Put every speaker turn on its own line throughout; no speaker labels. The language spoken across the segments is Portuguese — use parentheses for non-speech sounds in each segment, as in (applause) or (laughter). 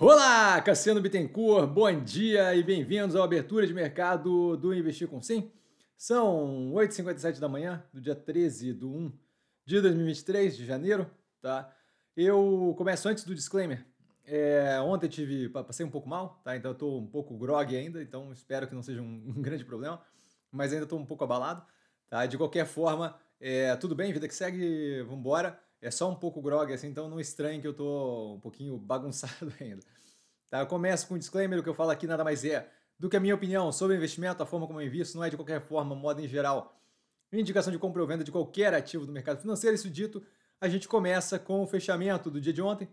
Olá, Cassiano Bittencourt, bom dia e bem-vindos à abertura de mercado do Investir com Sim. São 8h57 da manhã, do dia 13 de 1 de 2023, de janeiro, tá? Eu começo antes do disclaimer. É, ontem tive, passei um pouco mal, tá? Então eu tô um pouco grog ainda, então espero que não seja um, um grande problema, mas ainda tô um pouco abalado, tá? De qualquer forma, é, tudo bem, vida que segue, vambora. É só um pouco grog, assim, então não estranhe que eu tô um pouquinho (laughs) bagunçado ainda. Tá, eu começo com um disclaimer, o que eu falo aqui nada mais é do que a minha opinião sobre investimento, a forma como eu invisto, não é de qualquer forma, moda em geral, indicação de compra ou venda de qualquer ativo do mercado financeiro. Isso dito, a gente começa com o fechamento do dia de ontem,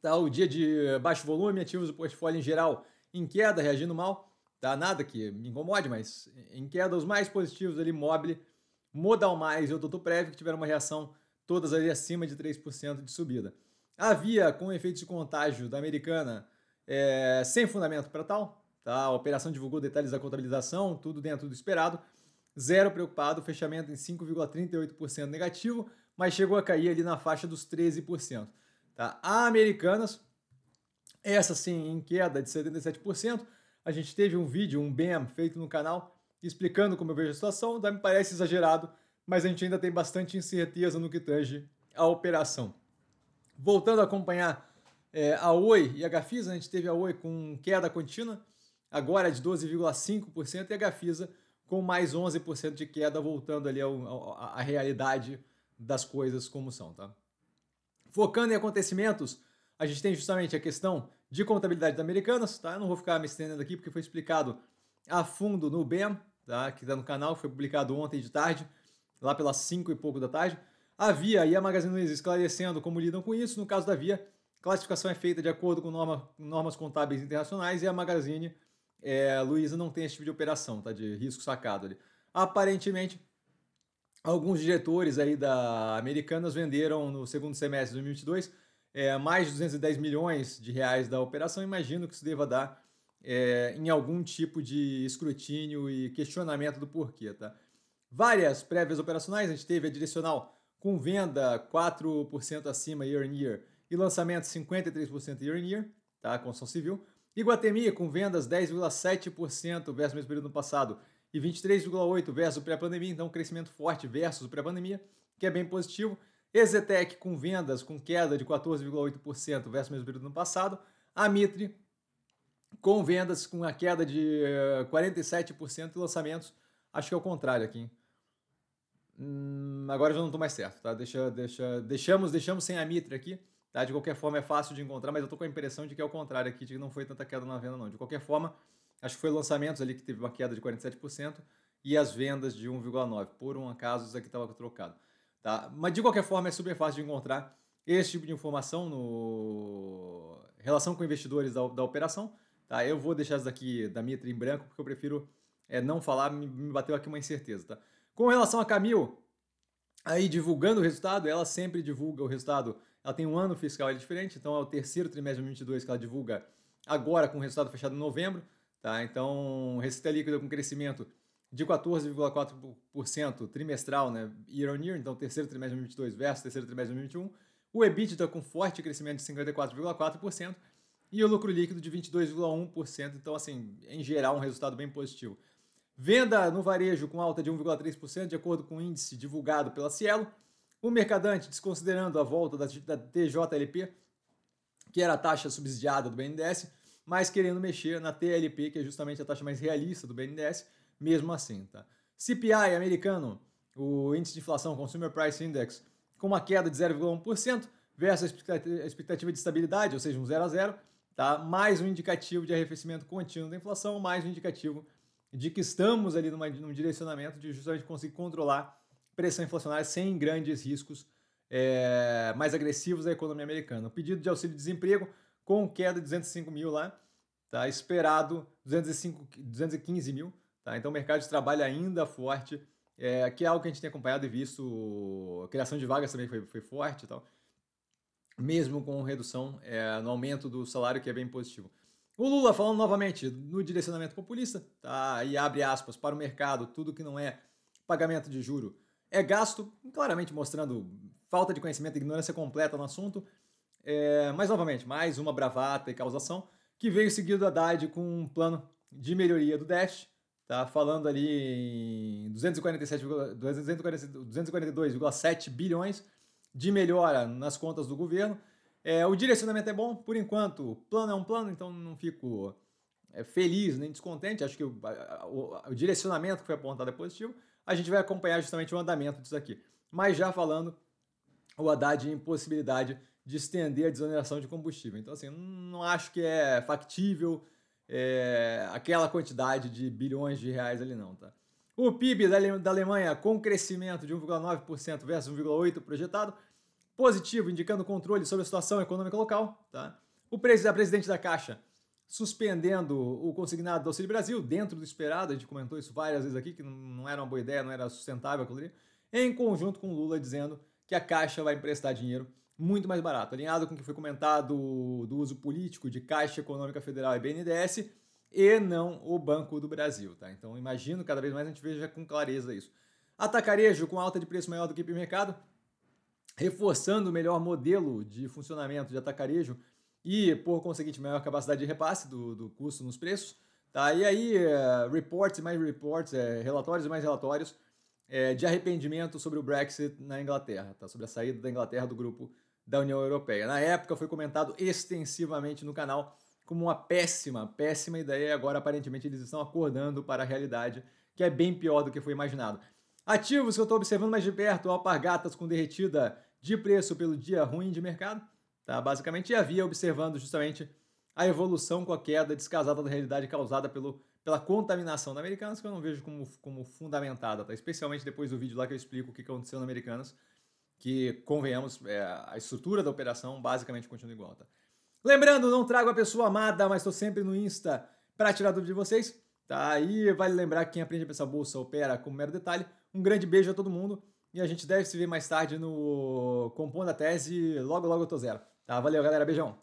tá? o dia de baixo volume, ativos do portfólio em geral em queda, reagindo mal, tá? nada que me incomode, mas em queda, os mais positivos ali, Mobile, Modal Mais e o Toto Prev, que tiveram uma reação todas ali acima de 3% de subida. Havia, com efeito de contágio da americana, é, sem fundamento para tal, tá? a operação divulgou detalhes da contabilização, tudo dentro do esperado, zero preocupado, fechamento em 5,38% negativo, mas chegou a cair ali na faixa dos 13%. Tá? A Americanas, essa sim em queda de 77%, a gente teve um vídeo, um BAM, feito no canal, explicando como eu vejo a situação, me parece exagerado, mas a gente ainda tem bastante incerteza no que tange a operação. Voltando a acompanhar é, a Oi e a Gafisa, a gente teve a Oi com queda contínua, agora de 12,5%, e a Gafisa com mais 11% de queda, voltando ali à realidade das coisas como são. Tá? Focando em acontecimentos, a gente tem justamente a questão de contabilidade da Americanas, tá? Eu não vou ficar me estendendo aqui porque foi explicado a fundo no BEM, tá? que está no canal, foi publicado ontem de tarde lá pelas 5 e pouco da tarde. A Via e a Magazine Luiza esclarecendo como lidam com isso. No caso da Via, classificação é feita de acordo com norma, normas contábeis internacionais e a Magazine é, Luiza não tem esse tipo de operação, tá? De risco sacado ali. Aparentemente, alguns diretores aí da Americanas venderam no segundo semestre de 2022 é, mais de 210 milhões de reais da operação. Imagino que isso deva dar é, em algum tipo de escrutínio e questionamento do porquê, tá? Várias prévias operacionais. A gente teve a direcional com venda 4% acima year on year e lançamento 53% year on year, tá? Construção civil. Iguatemi com vendas 10,7% versus o mesmo período no passado e 23,8% versus o pré-pandemia, então crescimento forte versus o pré-pandemia, que é bem positivo. Exetec com vendas com queda de 14,8% versus o mesmo período no passado. A Mitre com vendas com a queda de 47% e lançamentos Acho que é o contrário aqui. Hum, agora já não estou mais certo, tá? Deixa, deixa, deixamos, deixamos sem a Mitra aqui, tá? De qualquer forma é fácil de encontrar, mas eu estou com a impressão de que é o contrário aqui, de que não foi tanta queda na venda não. De qualquer forma, acho que foi lançamentos ali que teve uma queda de 47% e as vendas de 1,9%. Por um acaso isso aqui estava trocado, tá? Mas de qualquer forma é super fácil de encontrar esse tipo de informação no relação com investidores da, da operação, tá? Eu vou deixar isso daqui da Mitra em branco porque eu prefiro é, não falar, me, me bateu aqui uma incerteza, tá? Com relação a Camil, aí divulgando o resultado, ela sempre divulga o resultado, ela tem um ano fiscal diferente, então é o terceiro trimestre de 2022 que ela divulga agora com o resultado fechado em novembro, tá? Então, receita líquida com crescimento de 14,4% trimestral, né, year on year, então terceiro trimestre de 2022 versus terceiro trimestre de 2021. O EBITDA com forte crescimento de 54,4% e o lucro líquido de 22,1%, então assim, em geral um resultado bem positivo. Venda no varejo com alta de 1,3%, de acordo com o índice divulgado pela Cielo. O mercadante, desconsiderando a volta da, TJLP, que era a taxa subsidiada do BNDES, mas querendo mexer na TLP, que é justamente a taxa mais realista do BNDES, mesmo assim. Tá? CPI americano, o índice de inflação Consumer Price Index, com uma queda de 0,1% versus a expectativa de estabilidade, ou seja, um 0 a 0, tá? mais um indicativo de arrefecimento contínuo da inflação, mais um indicativo de que estamos ali numa, num direcionamento de justamente conseguir controlar pressão inflacionária sem grandes riscos é, mais agressivos da economia americana. O pedido de auxílio-desemprego com queda de 205 mil lá, tá esperado 205, 215 mil. Tá? Então o mercado de trabalho ainda forte, é, que é algo que a gente tem acompanhado e visto. A criação de vagas também foi, foi forte e tal. Mesmo com redução é, no aumento do salário, que é bem positivo. O Lula falando novamente no direcionamento populista, tá? E abre aspas para o mercado, tudo que não é pagamento de juro é gasto, claramente mostrando falta de conhecimento e ignorância completa no assunto. É, mas, novamente, mais uma bravata e causação que veio seguido da Haddad com um plano de melhoria do déficit, tá? falando ali em 242,7 bilhões de melhora nas contas do governo. É, o direcionamento é bom, por enquanto, o plano é um plano, então não fico é, feliz nem descontente. Acho que o, o, o, direcionamento que foi apontado é positivo. A gente vai acompanhar justamente o andamento disso aqui. Mas já falando, o Haddad em possibilidade de estender a desoneração de combustível. Então, assim, não acho que é factível é, aquela quantidade de bilhões de reais ali, não, tá? O PIB da Alemanha com crescimento de 1,9% versus 1,8% projetado, positivo, indicando controle sobre a situação econômica local, tá? O presidente da Caixa suspendendo o consignado do Auxílio Brasil, dentro do esperado, a gente comentou isso várias vezes aqui, que não era uma boa ideia, não era sustentável aquilo ali, em conjunto com Lula dizendo que a Caixa vai emprestar dinheiro muito mais barato, alinhado com o que foi comentado do uso político de Caixa Econômica Federal e BNDES e não o Banco do Brasil, tá? Então imagino cada vez mais a gente veja com clareza isso. Atacarejo com alta de preço maior do que o mercado, reforçando o melhor modelo de funcionamento de atacarejo e, por conseguinte, maior capacidade de repasse do, do custo nos preços. Tá? E aí, uh, reports e mais reports, é, relatórios e mais relatórios é, de arrependimento sobre o Brexit na Inglaterra, tá? sobre a saída da Inglaterra do grupo da União Europeia. Na época foi comentado extensivamente no canal como uma péssima, péssima ideia, agora aparentemente eles estão acordando para a realidade, que é bem pior do que foi imaginado. Ativos que eu estou observando mais de perto, alpargatas com derretida de preço pelo dia ruim de mercado, tá? basicamente, e havia observando justamente a evolução com a queda descasada da realidade causada pelo, pela contaminação da Americanas, que eu não vejo como, como fundamentada, tá? especialmente depois do vídeo lá que eu explico o que aconteceu na Americanas, que, convenhamos, é, a estrutura da operação basicamente continua igual. Tá? Lembrando, não trago a pessoa amada, mas estou sempre no Insta para tirar dúvida de vocês. Tá? aí vale lembrar que quem aprende a pensar bolsa opera com mero detalhe. Um grande beijo a todo mundo e a gente deve se ver mais tarde no Compondo a Tese. Logo, logo eu tô zero. Tá? Valeu, galera. Beijão.